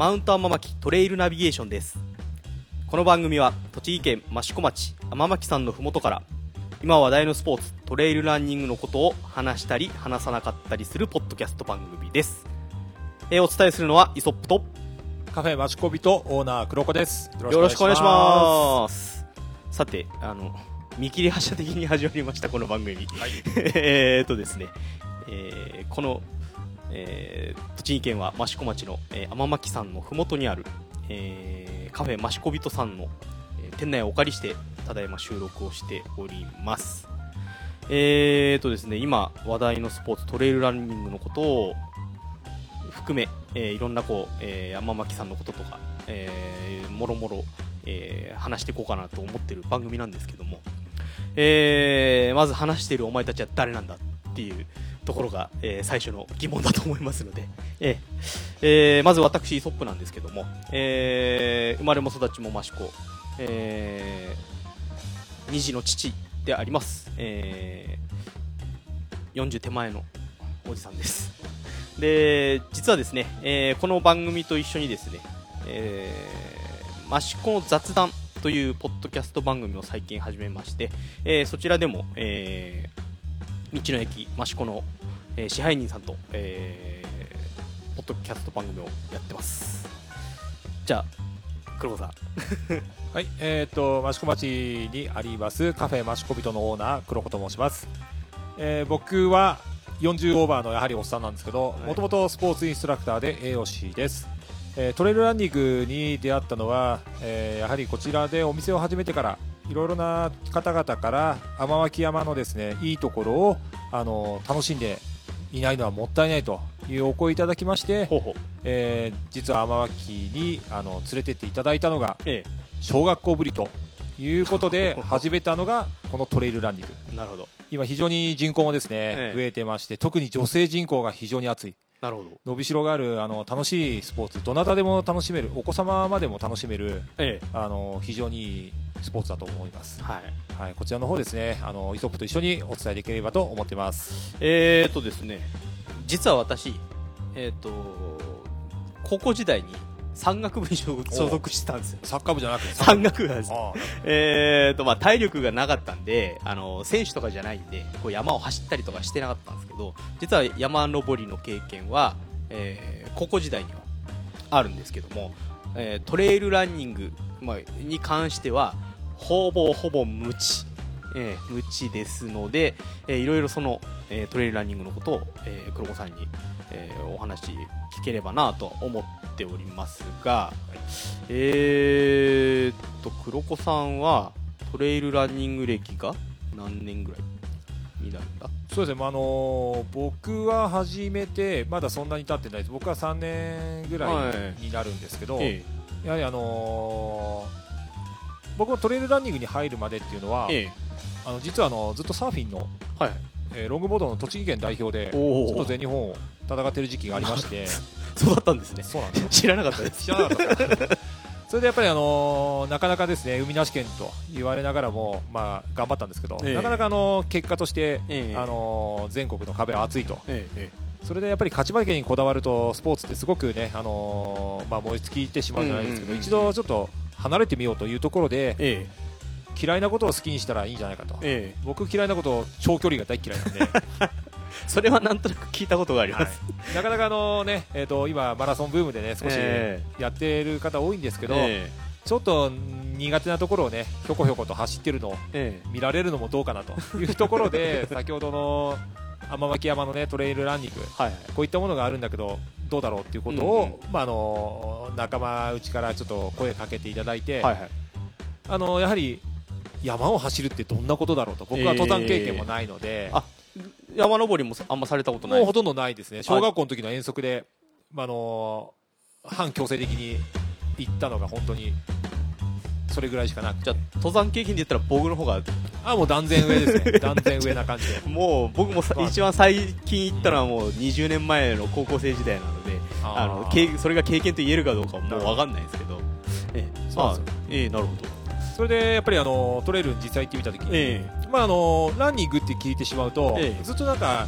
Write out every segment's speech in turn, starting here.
マウント天巻トレイルナビゲーションです。この番組は栃木県益子町天巻山のふもとから今話題のスポーツトレイルランニングのことを話したり話さなかったりするポッドキャスト番組です、えーお伝えするのはイソップとカフェマチコビとオーナー黒子です。よよろしくお願いします。さてあの見切り発車的に始まりましたこの番組、えーっとですね、えーこの、えー栃木県は益子町の、えー天巻山のふもとにある、えーカフェマシコビトさんの、えー店内をお借りしてただいま収録をしております。えーとですね今話題のスポーツトレイルランニングのことを含め、えーいろんなこう、えー山巻さんのこととか、えーもろもろ、えー話していこうかなと思ってる番組なんですけども、えーまず話しているお前たちは誰なんだっていうところが、えー最初の疑問だと思いますので、えーえーまず私イソップなんですけども、えー生まれも育ちも益子、えー二児の父であります、えー40手前のおじさんです。で実はですね、えーこの番組と一緒にですね、えー、益子の雑談というポッドキャスト番組を最近始めまして、えーそちらでも、えー道の駅益子の、えー支配人さんと、えーポッドキャスト番組をやってますじゃあ黒子さんはい、えっ、と益子町にありますカフェマチコビトのオーナー黒子と申します。えー僕は40オーバーのやはりおっさんなんですけど、いもともとスポーツインストラクターで栄養士です。えートレイルランニングに出会ったのは、えーやはりこちらでお店を始めてからいろいろな方々から天脇山のですねいいところをあの楽しんでいないのはもったいないというお声いただきまして、ほうほう。えー実は天脇にあの連れてっていただいたのがえ小学校ぶりということで 始めたのがこのトレイルランニング。えなるほど。今非常に人口もですね、ええ。増えてまして特に女性人口が非常に熱いなるほど。伸びしろがあるあの楽しいスポーツどなたでも楽しめるお子様までも楽しめるえあの非常にいいスポーツだと思います。え、はい。はい、こちらの方ですねあのイソップと一緒にお伝えできればと思ってます。えーとですね、実は私、えーと、高校時代に山岳部に所所属してたんですよ。サッカー部じゃなくて山岳部なんです。えーと、まあ、体力がなかったんで、あの、選手とかじゃないんで、こう山を走ったりとかしてなかったんですけど、実は山登りの経験は、えー高校時代にはあるんですけども、えートレイルランニング、まあ、に関しては、ほぼほぼ無知、えー無知ですので、えーいろいろその、えートレイルランニングのことを、えー黒子さんに、えーお話聞ければなと思っておりますが、えーっと黒子さんはトレイルランニング歴が何年ぐらいになるんだ？そうですね、まああの僕は始めてまだそんなに経ってないです。僕は3年ぐらいになるんですけど、えやはりあのー僕もトレイルランニングに入るまでっていうのは、ええ。あの実はあのずっとサーフィンの、えはいえーロングボードの栃木県代表でおずっと全日本を戦ってる時期がありまして。そうだったんですね。そうなんですよ。知らなかったです。知らなかった それでやっぱり、あのーなかなかですね海なし県と言われながらも、まあ、頑張ったんですけど、ええ。なかなか、あのー結果として、ええ。あのー全国の壁は厚いと。ええそれでやっぱり勝ち負けにこだわるとスポーツってすごくね、あのーまあ、燃え尽きてしまうんじゃないですけど、一度ちょっと離れてみようというところでえ嫌いなことを好きにしたらいいんじゃないかと。ええ。え僕嫌いなこと長距離が大嫌いなんで、それはなんとなく聞いたことがありはい。ます、なかなかあの、ねえー、と今マラソンブームでね少しえやってる方多いんですけど、えちょっと苦手なところをねひょこひょこと走ってるのをええ。見られるのもどうかなと。いうところで 先ほどの天巻山のねトレイルランニングえはい。こういったものがあるんだけどどうだろうっていうことを、うん。まあ、あの仲間内からちょっと声かけていただいて、はいはい。あのやはり山を走るってどんなことだろうと僕は登山経験もないので、あ山登りもあんまされたことない？もうほとんどないですね。小学校の時の遠足で、まあ、あの反強制的に行ったのが本当にそれぐらいしかなくて。じゃあ登山経験で言ったら僕の方があもう断然上ですね。断然上な感じで。もう僕もさまあ。一番最近行ったのはもう20年前の高校生時代なのであのそれが経験と言えるかどうかはもう分かんないですけど。ええそうなんですよ。あええなるほどそれでやっぱりあのトレイルに実際行ってみた時に、えまあ、あのランニングって聞いてしまうと、ええ。ずっとなんか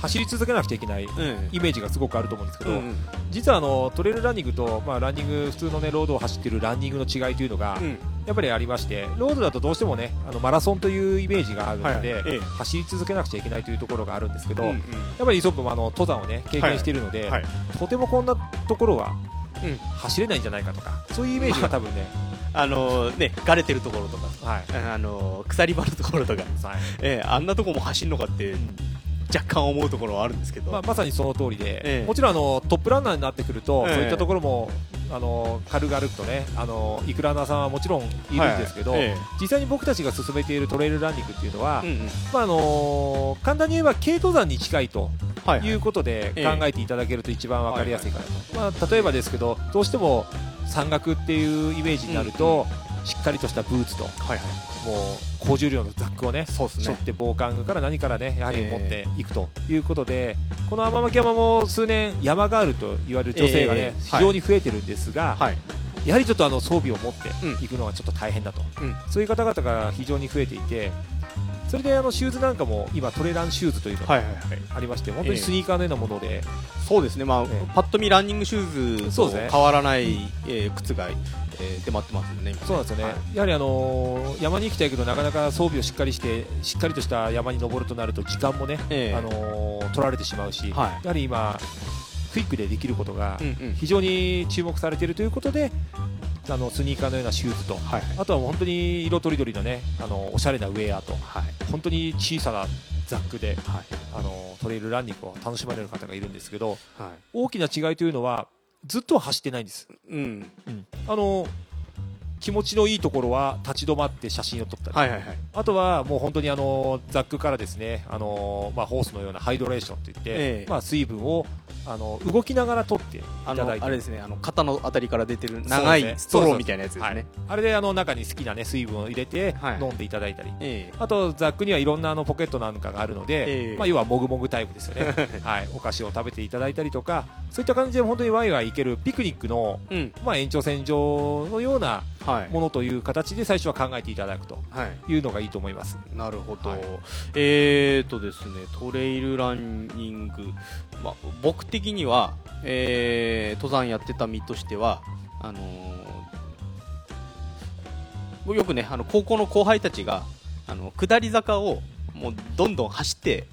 走り続けなくちゃいけないうんイメージがすごくあると思うんですけど、うん実はあのトレイルランニングと、まあ、ランニング普通の、ね、ロードを走っているランニングの違いというのが、うん。やっぱりありましてロードだとどうしてもねあのマラソンというイメージがあるので、はいはい。ええ。走り続けなくちゃいけないというところがあるんですけど、うんやっぱりイソップもあの登山をね経験しているので、はい。とてもこんなところはうん。走れないんじゃないかとかそういうイメージが多分ね、あ のねがれてるところとかはい。あの鎖場のところとか、はい。ええあんなとこも走るのかって若干思うところはあるんですけど、まあ、まさにその通りで、ええ。もちろんあのトップランナーになってくると、ええ。そういったところもあの軽々とねあのイクランナーさんはもちろんいるんですけど、はいえ。実際に僕たちが進めているトレイルランニングっていうのは、えうんうん。まああの簡単に言えば軽登山に近いとはいい。うことでええ考えていただけると一番わかりやすいかなと、まあ、例えばですけどどうしても山岳っていうイメージになると、しっかりとしたブーツとはいはい。もう高重量のザックをねそうです背負って防寒具から何からねやはりええ持っていくということで、この天巻山も数年山ガールと言われる女性がね、ええ非常に増えてるんですが、はい。やはりちょっとあの装備を持ってうん。いくのがちょっと大変だと、うん。そういう方々が非常に増えていてそれであのシューズなんかも今トレランシューズというのがありまして、本当にスニーカーのようなもので、そうですね、まあええ。パッと見ランニングシューズと変わらない、えー靴が、えー出回ってますよねそうなんですよね、はい。やはりあのー山に行きたいけどなかなか装備をしっかりしてしっかりとした山に登るとなると時間もね、ええ。あのー取られてしまうし、はい。やはり今クイックでできることが非常に注目されているということであのスニーカーのようなシューズと。はい。あとは本当に色とりどりのねあのおしゃれなウェアと。はい。本当に小さなザックではい。あのトレイルランニングを楽しまれる方がいるんですけどはい。大きな違いというのはずっとは走ってないんです、うん。あの気持ちのいいところは立ち止まって写真を撮ったり、はいはいはい。あとはもう本当にあのザックからですねあの、まあ、ホースのようなハイドレーションといって、ええ。まあ、水分をあの動きながら取っていあただいて。のあれですねあの肩のあたりから出てる長いストローみたいなやつですはい。ね、あれであの中に好きな、ね、水分を入れてはい。飲んでいただいたり、えあとザックにはいろんなあのポケットなんかがあるので、ええ。まあ、要はもぐもぐタイプですよね、はい、お菓子を食べていただいたりとかそういった感じで本当にワイワイ行けるピクニックの、えうん。まあ、延長線上のようなはいものという形で最初は考えていただくとはい。いうのがいいと思います。なるほど、はい。えーとですねトレイルランニング、まあ、僕的には、えー登山やってた身としてはあのーよくねあの高校の後輩たちがあの下り坂をもうどんどん走って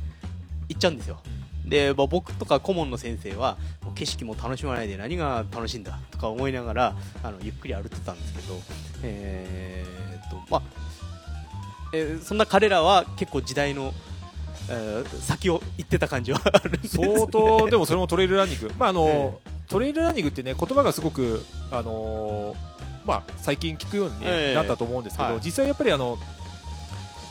行っちゃうんですよで、まあ僕とか顧問の先生は景色も楽しまないで何が楽しいんだとか思いながらあのゆっくり歩いてたんですけど、えーとまあえーそんな彼らは結構時代の、えー先を行ってた感じはあるね、相当、でもそれもトレイルランニング、まああのトレイルランニングってね言葉がすごく、あのーまあ、最近聞くように、ねええ。なったと思うんですけど、はい。実際やっぱりあの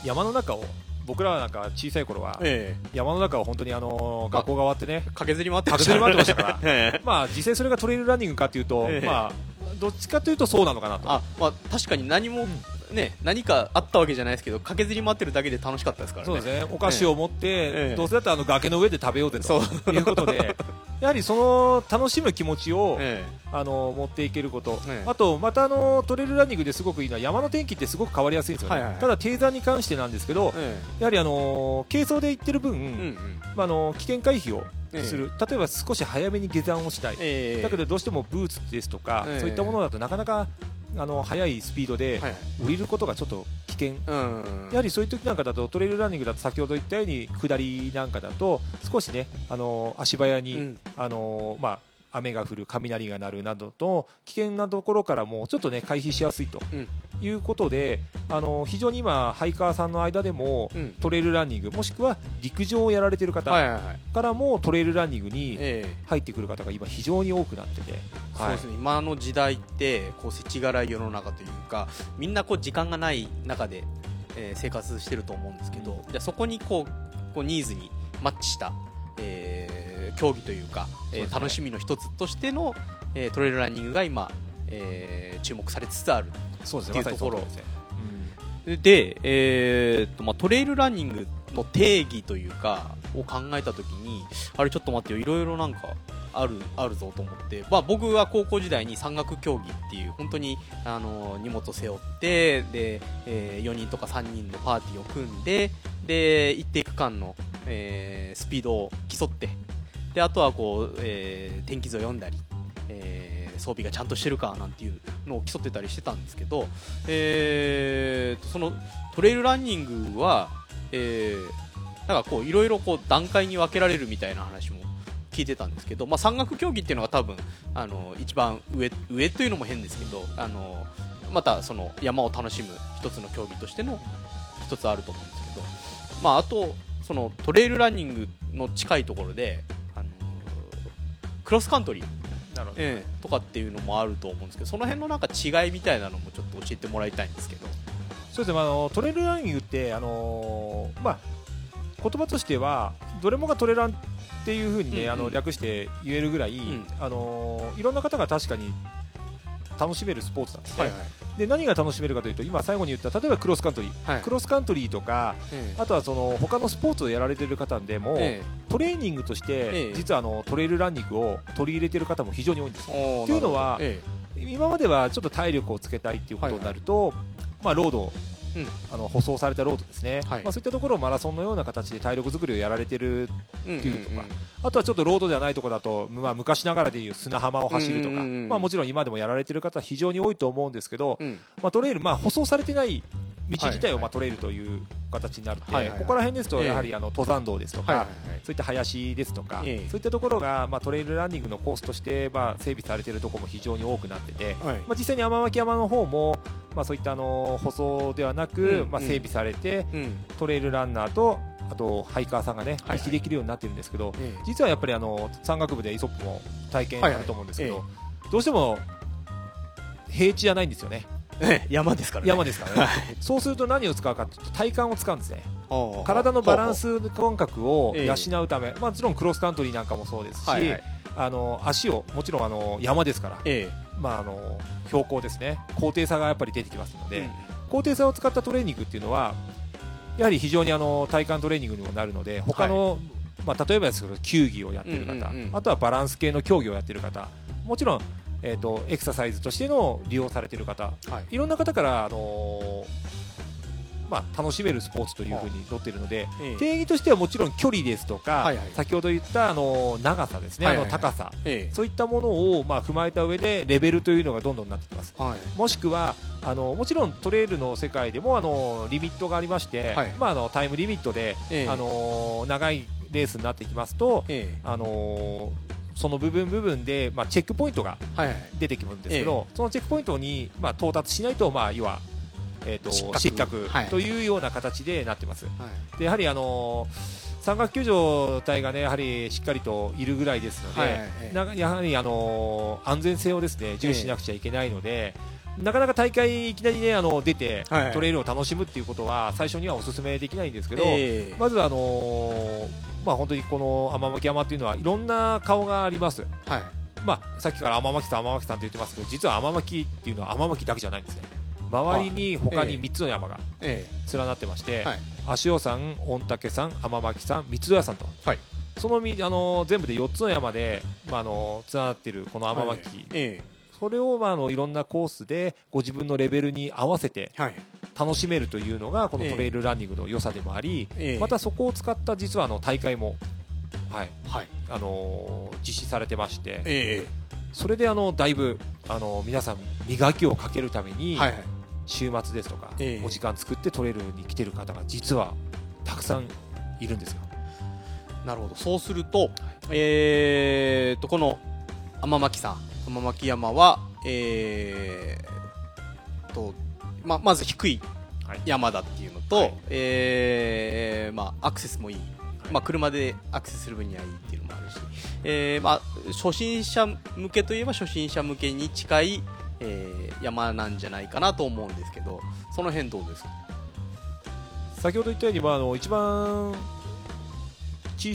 山の中を僕らなんか小さい頃は、え山の中を本当にあのー学校が終わってねえ駆けずり回ってましたから。ええ。まあ実際それがトレイルランニングかというと、ええ。まあどっちかというとそうなのかなと。あまあ、確かに何も、ね、何かあったわけじゃないですけど駆けずり回ってるだけで楽しかったですからね。そうですね。お菓子を持って、ええ。どうせだったらあの崖の上で食べようぜそということで やはりその楽しむ気持ちを、えあの持っていけること、ええ。あとまたあのトレイルランニングですごくいいのは山の天気ってすごく変わりやすいんですよね、はいはいはい。ただ低山に関してなんですけどええ。やはりあの軽装で行ってる分、えうんうん。まあ、あの危険回避をええする、例えば少し早めに下山をしたい、ええ。だけどどうしてもブーツですとか、ええ。そういったものだとなかなかあの速いスピードではい降りることがちょっと危険。うん。やはりそういう時なんかだとトレイルランニングだと先ほど言ったように下りなんかだと少しねあの足早に、うん。あのまあ雨が降る雷が鳴るなどと危険なところからもちょっとね回避しやすいとうん。いうことで、あの非常に今ハイカーさんの間でもうん。トレイルランニングもしくは陸上をやられている方はいはいはい。からもトレイルランニングにええ。入ってくる方が今非常に多くなってて、そうですね、今の時代ってこう世知辛い世の中というかみんなこう時間がない中で、えー生活してると思うんですけど、じゃあそこにこうこうニーズにマッチした、えー競技というか、えー楽しみの一つとしての、えートレイルランニングが今、えー注目されつつあるそうですっていうところ。でで、えーっとまあ、トレイルランニングの定義というかを考えたときにあれちょっと待ってよいろいろなんかあるあるぞと思って、まあ、僕は高校時代に山岳競技っていう本当にあの荷物を背負ってで、え4人とか3人のパーティーを組んでで一定区間の、えースピードを競ってであとはこう、えー天気図を読んだり、えー装備がちゃんとしてるかなんていうのを競ってたりしてたんですけど、えーそのトレイルランニングは、えーなんかこういろいろこう段階に分けられるみたいな話も聞いてたんですけど、まあ、山岳競技っていうのが多分あの一番上上というのも変ですけどあのまたその山を楽しむ一つの競技としての一つあると思うんですけど、まあ、あとそのトレイルランニングの近いところでクロスカントリー、なるほどええ。とかっていうのもあると思うんですけどその辺のなんか違いみたいなのもちょっと教えてもらいたいんですけど。そうですね、まあ、あのトレイルランニングって、あのーまあ、言葉としてはどれもがトレランっていうふうに、ねうんうん。あの略して言えるぐらい、ん。あのーいろんな方が確かに楽しめるスポーツなんですね、はいで何が楽しめるかというと今最後に言った例えばクロスカントリー、はい。クロスカントリーとかえあとはその他のスポーツをやられている方でも、えトレーニングとして、ええ。実はあのトレイルランニングを取り入れている方も非常に多いんですよ。えっていうのはえ今まではちょっと体力をつけたいっていうことになると、まあ、ロード、うんあの舗装されたロードですね、はい。まあ、そういったところをマラソンのような形で体力作りをやられてるえっていうとかあとはちょっとロードではないところだと、まあ、昔ながらでいう砂浜を走るとか、うんうんうん。まあ、もちろん今でもやられてる方は非常に多いと思うんですけど、うん。まあ、トレイル、まあ、舗装されてない道自体はいをまあトレイルという形になって、ここら辺ですとええ。やはりあの登山道ですとか、そういった林ですとか、ええ。そういったところが、まあ、トレイルランニングのコースとして、まあ、整備されているところも非常に多くなってて、はい。まあ、実際に天巻山の方も、まあ、そういったあの舗装ではなく、ま整備されて、うん。トレイルランナーとあとハイカーさんがねはいはい。行きできるようになってるんですけど、え実はやっぱりあの山岳部でイソップも体験あると思うんですけど、はいどうしても平地じゃないんですよね。ええ 山ですからね。山ですからね、はい。そうすると何を使うかというと体幹を使うんですね。体のバランス感覚をええ。養うため、まあもちろんクロスカントリーなんかもそうですし、はいはい。あの足をもちろんあの山ですから、えまあ、あの標高ですね。高低差がやっぱり出てきますので、えうん。高低差を使ったトレーニングっていうのはやはり非常にあの体幹トレーニングにもなるので他の、まあ、例えばですけど球技をやってる方、うんうんうん。あとはバランス系の競技をやってる方もちろん、えー、とエクササイズとしての利用されてる方。はい。いろんな方から、あのーまあ、楽しめるスポーツというふうにとっているので、ええ。定義としてはもちろん距離ですとか、はいはい。先ほど言った、あのー長さですね、はいはいはい。あの高さ。えそういったものを、まあ、踏まえた上でレベルというのがどんどんなってきます。えはい。もしくはあのもちろんトレイルの世界でもあのリミットがありまして、はい。まあ、あのタイムリミットで、ええ。あの長いレースになってきますと、ええ。あのその部分部分で、まあ、チェックポイントがはいはい。出てくるんですけど、そのチェックポイントに、まあ、到達しないと、まあ、要は、えー、と失格。失格はい。というような形でなってます。はい。でやはりあの山岳救助隊がねやはりしっかりといるぐらいですので、はいはいやはりあの安全性をですね重視しなくちゃいけないので、なかなか大会いきなりねあの出て、はいはい。トレイルを楽しむっていうことは最初にはお勧めできないんですけど、ええ。まずはあのーまあ本当にこの天巻山っていうのはいろんな顔があります。はい。まあ、さっきから天巻さん、天巻さんと言ってますけど実は天巻っていうのは天巻だけじゃないんですね。周りに他にええ。3つの山がえ連なってまして、はい。足尾山、御嶽山、天巻山、三戸屋山と、はい。そのみあの全部で4つの山で、まあ、あの連なっているこのえ天巻、えそれを、まあ、あのいろんなコースでご自分のレベルに合わせてえはい楽しめるというのがこのええ。トレイルランニングの良さでもあり、ええ。またそこを使った実はあの大会も、はい。はい。あのー実施されてまして、えそれであのだいぶあの皆さん磨きをかけるために、えはいはい。週末ですとか、ええ。お時間作ってトレイルに来てる方が実はたくさんいるんですよ。なるほど。そうするとえー、とこの天巻さん天巻山はえー、とままず低いはい。山だっていうのと、はい。えーまあ、アクセスもいい、まあ、車でアクセスする分にはいいっていうのもあるし、えーまあ、初心者向けといえば初心者向けに近い、えー山なんじゃないかなと思うんですけどその辺どうですか？先ほど言ったように、まあ、あの一番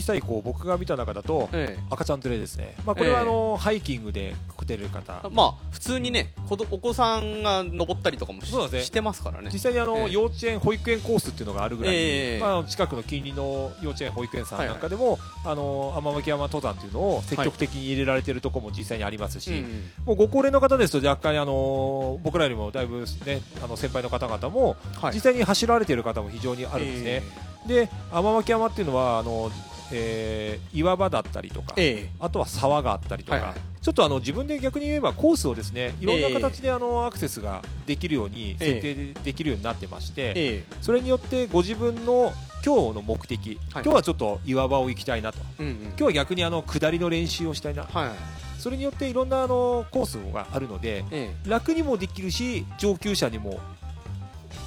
小さい子僕が見た中だとえ赤ちゃん連れですね、まあ、これはええ。あの、ハイキングで来てる方。えまあ普通にね子どお子さんが登ったりとかもし,、そうですね。してますからね。実際にあの、ええ。幼稚園保育園コースっていうのがあるぐらいまあ、近くの近隣の幼稚園保育園さんなんかでも、あの天巻山登山っていうのを積極的に入れられてるところも実際にありますし、うんもうご高齢の方ですと若干あの僕らよりもだいぶねあの先輩の方々もはい。実際に走られている方も非常にあるんですね、で天巻山っていうのはあの、えー岩場だったりとか、えあとは沢があったりとか、はいはい。ちょっとあの自分で逆に言えばコースをですねいろんな形であのアクセスができるように設定でできるようになってまして、ええ。それによってご自分の今日の目的、はい。今日はちょっと岩場を行きたいなと。えうんうん。今日は逆にあの下りの練習をしたいな。はいそれによっていろんなあのコースがあるのでええ。楽にもできるし上級者にも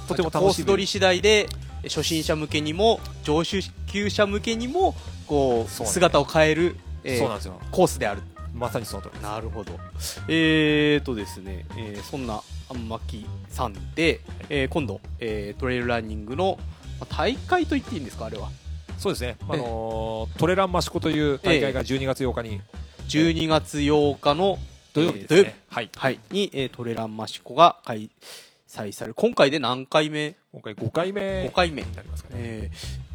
とてもコー楽しめるス取り次第で初心者向けにも上級者向けにもこう姿を変える、コースである。まさにその通りです。なるほど。えーとですね、えーそんなあんまきさんで、えー今度、えートレイルランニングのまあ大会と言っていいんですかあれは？そうですね、あのートレランマシコという大会が12月8日に12月8日の土曜日ですえー土曜日。ね、はい、はい、に、えートレランマシコが開催される。今回で何回目今回5回目。5回目になりますかね、えー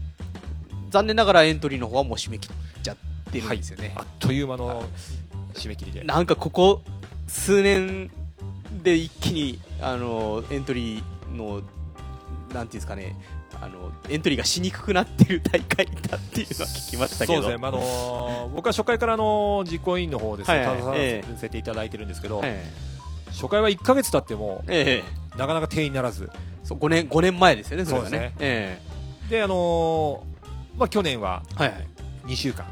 残念ながらエントリーの方はもう締め切っちゃってるんですよね、あっという間の締め切りで、なんかここ数年で一気にあのエントリーのなんていうんですかね。あのエントリーがしにくくなってる大会だっていうのは聞きましたけど。そうですね、まああのー僕は初回からあの実行委員の方ですね、はいはい。携えわらせていただいてるんですけど、え初回は1か月経ってもえええ。なかなか定員にならずそう5年5年前ですよねそれがね。ですね。えで、あのーまあ、去年はえはいはい。2週間、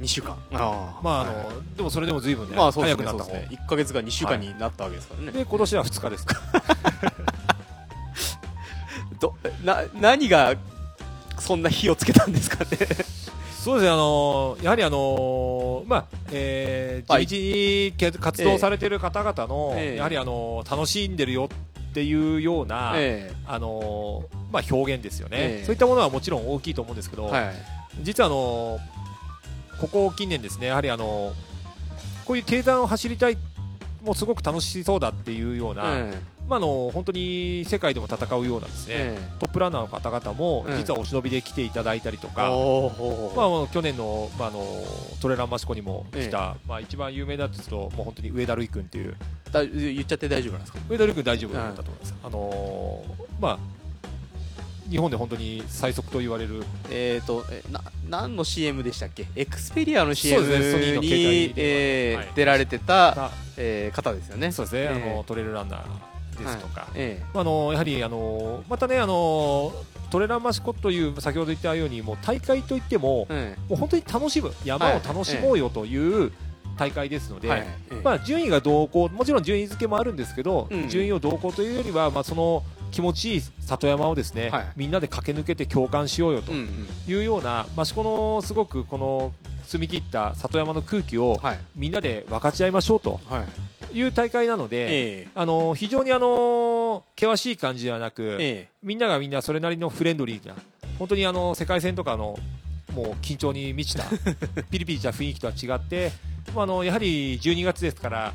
2週間。あまああのはいでもそれでも随分ね、まあそうですね。早くなった方。ね。1か月が2週間になったわけですからね、で今年は2日です どな何がそんな火をつけたんですかね。そうですね、あのーやはりあのーまあ、えーはい。地道にけ活動されてる方々の、ええ。やはりあのー楽しんでるよっていうような、えあのーまあ、表現ですよね、ええ。そういったものはもちろん大きいと思うんですけど、えはい。実はあのーここ近年ですね、やはりあのーこういう低山を走りたい、もうすごく楽しそうだっていうような、えまあ、あの本当に世界でも戦うようなですね、えトップランナーの方々もええ。実はお忍びで来ていただいたりとえか、おー。まあ去年の,、まあ、あのトレランマシコにも来た、まあ、一番有名だとするともう本当に上田瑠衣君っていう。だ言っちゃって大丈夫なんですか？上田瑠衣君大丈夫だったと思います、あのーまあ、日本で本当に最速と言われる。えー、とえな何の CM でしたっけ？エクスペリアの CM に、電話えーはい。出られてた、あえー方ですよね。そうですね、ええ。あのトレイルランナーですとか、えまああのやはりあのまたねあのトレランマシコという先ほど言ったようにもう大会といってもええ。もう本当に楽しむ山を楽しもうよという大会ですので、えはい。ええ。まあ、順位がどうこうもちろん順位付けもあるんですけど、うん。順位をどうこうというよりは、まあ、その気持ちいい里山をですね、はい。みんなで駆け抜けて共感しようよとうんうん。いうような、まあ、このすごくこの澄み切った里山の空気をはい。みんなで分かち合いましょうとはいいう大会なので、ええ。あの非常にあの険しい感じではなく、えみんながみんなそれなりのフレンドリーな本当にあの世界戦とかのもう緊張に満ちた ピリピリした雰囲気とは違って、まあ、あのやはり12月ですから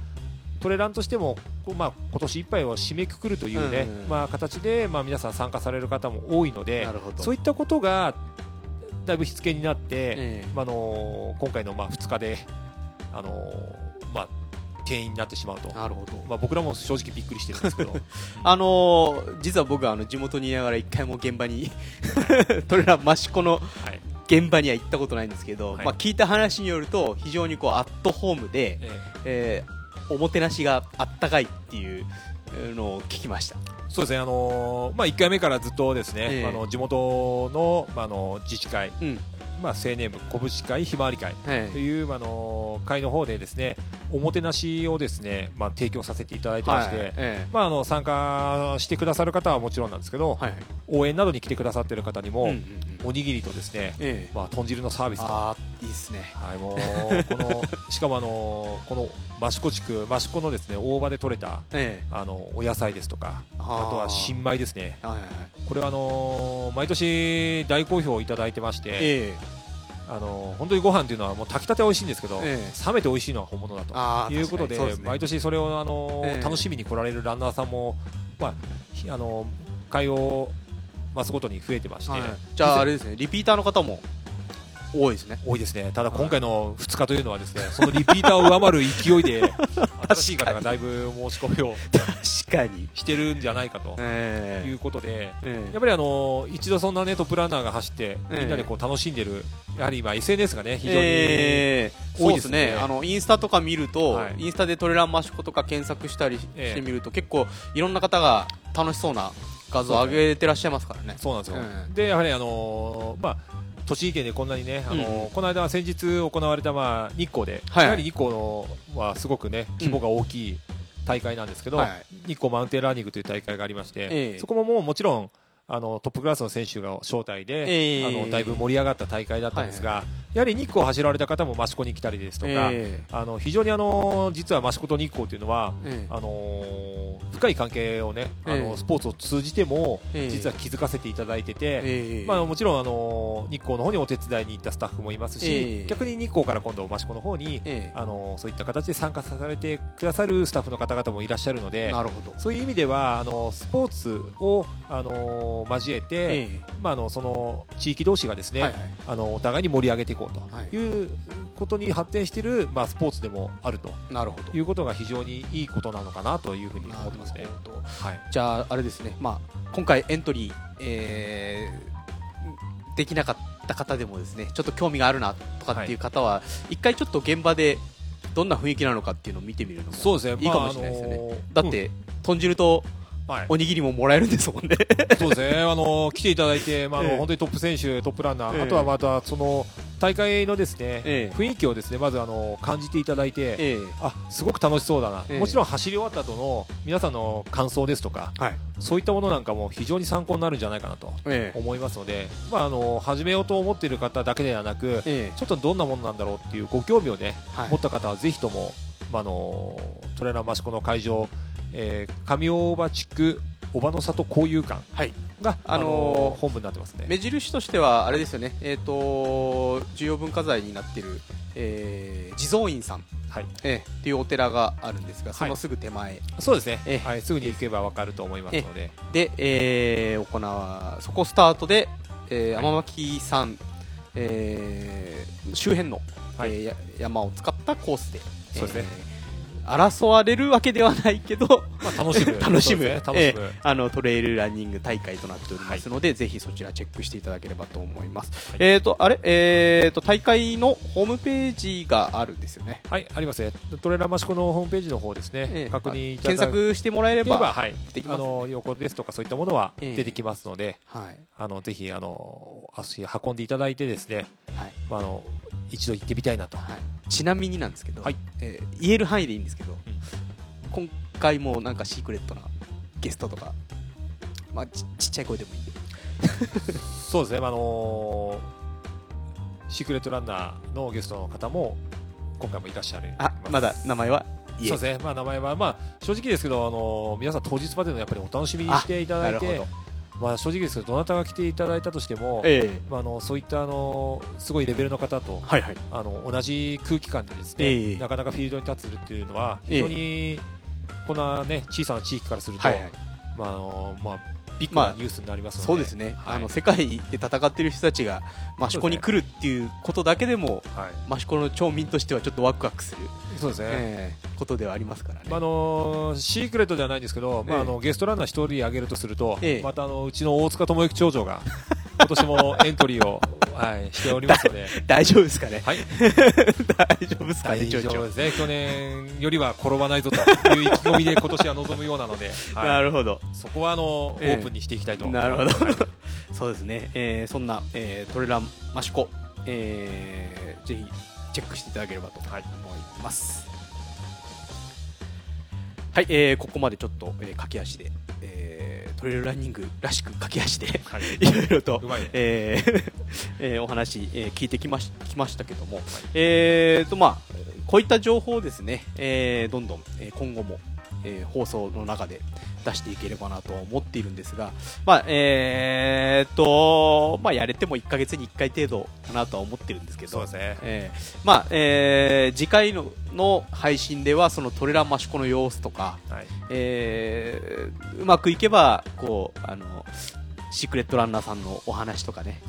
トレランとしても、こうまあ、今年いっぱいを締めくくるというね、うん。うんまあ、形で、まあ、皆さん参加される方も多いのえでそういったことがだいぶ火付けになって、ええ。まあ、あの今回のまあ2日で、あのまあ、定員になってしまうと、なるほど。まあ、僕らも正直びっくりしてるんですけど。あのー実は僕はあの地元にいながら一回も現場に トレラン益子のはい。現場には行ったことないんですけど、はい。まあ、聞いた話によると非常にこうアットホームで、ええ。ーおもてなしがあったかいっていうのを聞きました。そうですね、あのーまあ、1回目からずっとですね、ええ。あの地元の,、まあ、あの自治会、うんまあ、青年部、拳会、ひまわり会。はい。という、まああの会の方でですねおもてなしをですね、まあ、提供させていただいてまして、えまあ、あの参加してくださる方はもちろんなんですけど、えはい。応援などに来てくださっている方にも、うんうんうんおにぎりとですね、ええ。まあ、豚汁のサービスと。ああいいですね。はい、もうこの しかもあのこの益子地区益子のですね大場で採れたええ。あのお野菜ですとかあとは新米ですね。はいはいはい。これはあの毎年大好評いただいてまして、ええ。あの本当にご飯というのはもう炊きたて美味しいんですけど、え冷めて美味しいのは本物だということでね。毎年それをあの、ええ。楽しみに来られるランナーさんも、まあ、ひあの回を増すごとに増えてまして、はい。じゃああれですねリピーターの方も多いですね。多いですね。ただ今回の2日というのはですねそのリピーターを上回る勢いで 新しい方がだいぶ申し込みを確かに。してるんじゃないかとえいうことで、えやっぱりあの一度そんなねトップランナーが走ってええ。みんなでこう楽しんでるやはり今 SNS がね非常にえー多いですね。ね。あのインスタとか見ると、はい。インスタでトレラン益子とか検索したりしええ。てみると、結構いろんな方が楽しそうな画像を上げてらっしゃいますからね。そうなんですよ、うん。でやはりあのーまあ栃木県でこんなにね、あのーうん。この間先日行われた、まあ、日光で、はい。やはり日光のはすごくね規模が大きい大会なんですけど、はい。日光マウンテンランニングという大会がありまして、ええ。そこももうもちろんあのトップクラスの選手が招待で、ええ。あのだいぶ盛り上がった大会だったんですが、やはり日光を走られた方も益子に来たりですとか、えあの非常にあの実は益子と日光というのはええ。あのー深い関係をね、あえ。のスポーツを通じても、ええ。実は気づかせていただいてて、ええ。まあ、もちろん、あのー日光の方にお手伝いに行ったスタッフもいますし、ええ。逆に日光から今度益子の方に、ええ。あのーそういった形で参加されてくださるスタッフの方々もいらっしゃるのでなるほど。そういう意味ではあのスポーツを、あのー交えて、えまあ、あのその地域同士がですね、えはいはい。あのお互いに盛り上げていこうはいということに発展している、まあ、スポーツでもあるとなるほど。いうことが非常にいいことなのかなというふうに思ってますね。はい、じゃああれですね。まあ今回エントリー、えーできなかった方でもですねちょっと興味があるなとかっていう方は、一回ちょっと現場でどんな雰囲気なのかっていうのを見てみるのもそうですね。いいかもしれないですよね、まああのーだって、豚汁とうんはい、おにぎりももらえるんですもんね。そうですね、あの来ていただいて、まあええ。本当にトップ選手、トップランナー、ええ。あとはまたその大会のですね、ええ。雰囲気をですねまずあの感じていただいて、ええ。あすごく楽しそうだな、ええ。もちろん走り終わった後の皆さんの感想ですとか、はい。そういったものなんかも非常に参考になるんじゃないかなとええ。思いますので、まあ、あの始めようと思っている方だけではなく、えちょっとどんなものなんだろうっていうご興味をね、はい。持った方はぜひとも、まあ、あのトレーナー益子の会場、えー上大場地区小場の里交友館はい。が、あのー本部になってますね。目印としてはあれですよね、えー、と重要文化財になっている、えー地蔵院さん、はい、えーっていうお寺があるんですがそのすぐ手前。そうですね、ええはい、すぐに行けばわかると思いますので、で、えー行わそこスタートで、えーはい。天巻山、えー周辺の、はい。えーや山を使ったコースでそうですね。えー争われるわけではないけどまあ、楽しむ。楽しむ、ね。楽しむ、えーあのトレイルランニング大会となっておりますので、ぜひそちらチェックしていただければと思います。はい。えっ、と、あれ、えっ、と、大会のホームページがあるんですよね。はい、ありますね。トレーラーマシコのホームページの方ですね、えー確認検索してもらえれば、はい。でき、ます。あの横ですとかそういったものはええ。出てきますので、はい。あのぜひあの足運んでいただいてですね、はい。まあ、あの一度行ってみたいなと。はい。ちなみになんですけど、はいえー言える範囲でいいんですけど、今回もなんかシークレットなゲストとか、まあ、ちちっちゃい声でもいいんで。そうですね、まああのシークレットランナーのゲストの方も今回もいらっしゃる。あ、まだ名前は？そうですね、まあ、名前は、まあ、正直ですけど、あの皆さん当日までのやっぱりお楽しみにしていただいてなるほど、。まあ、正直ですけど、どなたが来ていただいたとしても、ええまあ、あのそういったあのすごいレベルの方とはいはい。あの同じ空気感でですね、ええなかなかフィールドに立つっていうのはええ非常にこんなね小さな地域からすると、はいはい。まああのまあビッグまあなニュースになりますので、そうですね、はい。あの世界で戦っている人たちが益子に来るっていうことだけでもはい、益子の町民としてはちょっとワクワクする、そうですね。ええことではありますからね、まああのシークレットではないんですけど、まあ、あのゲストランナー一人挙げるとすると、ええ。またあのうちの大塚智之町長が今年もエントリーを、はい、しておりますので、大丈夫ですかね、はい、大丈夫ですかね、大丈夫ですね、去年よりは転ばないぞという意気込みで今年は臨むようなので、はい。なるほど、そこはあの、ええ。オープンにしていきたいと。なるほど。はい。そうですね、えーそんな、えートレラン益子、えーぜひチェックしていただければと思います。はい、えーここまでちょっと、えー駆け足で、えートレイルランニングらしく駆け足ではい。いろいろとね。えー えーお話、えー聞いてきましきましたけども、えーとまあ、こういった情報をですね、えーどんどん、えー今後も、えー放送の中で出していければなとは思っているんですが、まあえーとまあ、やれても1ヶ月に1回程度かなとは思ってるんですけど、そうですね。えーまあえー次回のの配信ではそのトレランマシコの様子とか、はい。えーうまくいけばこうあのシークレットランナーさんのお話とかね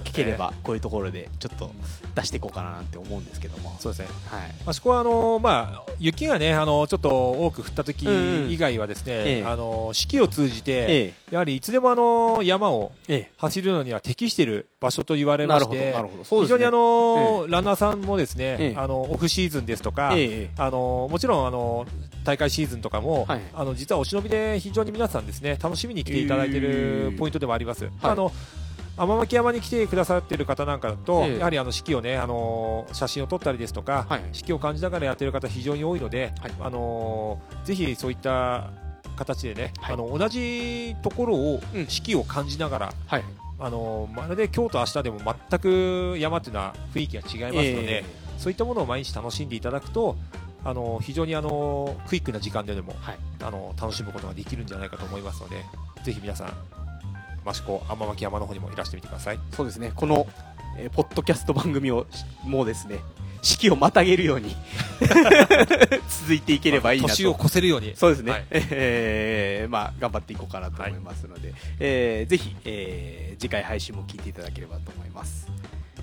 聞ければこういうところでちょっと出していこうかななんて思うんですけども。そうですね。はい。あそこはあの、まあ、雪がねあのちょっと多く降った時うんうん。以外はですね、ええ。あの四季を通じて、えやはりいつでもあの山をええ。走るのには適している場所と言われましてなるほどそうですね。非常にあの、ランナーさんもですね、ええ。あのオフシーズンですとか、あのもちろんあの大会シーズンとかも、はい。あの実はお忍びで非常に皆さんですね楽しみに来ていただいているポイントでもあります。あの天巻山に来てくださっている方なんかだと、ええ。やはりあの四季をね、あの写真を撮ったりですとか、はい。四季を感じながらやっている方非常に多いので、はい。あのぜひそういった形でね、はい。あの同じところをうん。四季を感じながら、はい。あのまるで今日と明日でも全く山っていうのは雰囲気が違いますので、えそういったものを毎日楽しんでいただくとあの非常にあのクイックな時間ででも、はい。あの楽しむことができるんじゃないかと思いますのでぜひ皆さん益子天巻山の方にもいらしてみてください。そうですね。この、えーポッドキャスト番組をしもうですね四季をまたげるように 続いていければいいなと。年を越せるように。そうですね、はい。えーまあ、頑張っていこうかなと思いますので、えーぜひ、えー次回配信も聞いていただければと思います。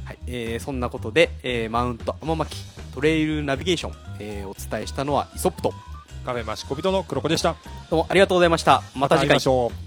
はい。えーそんなことで、えーマウント天巻トレイルナビゲーション、えーお伝えしたのはイソップとカフェ益子人の黒子でした。どうもありがとうございました。また次回。会いましょう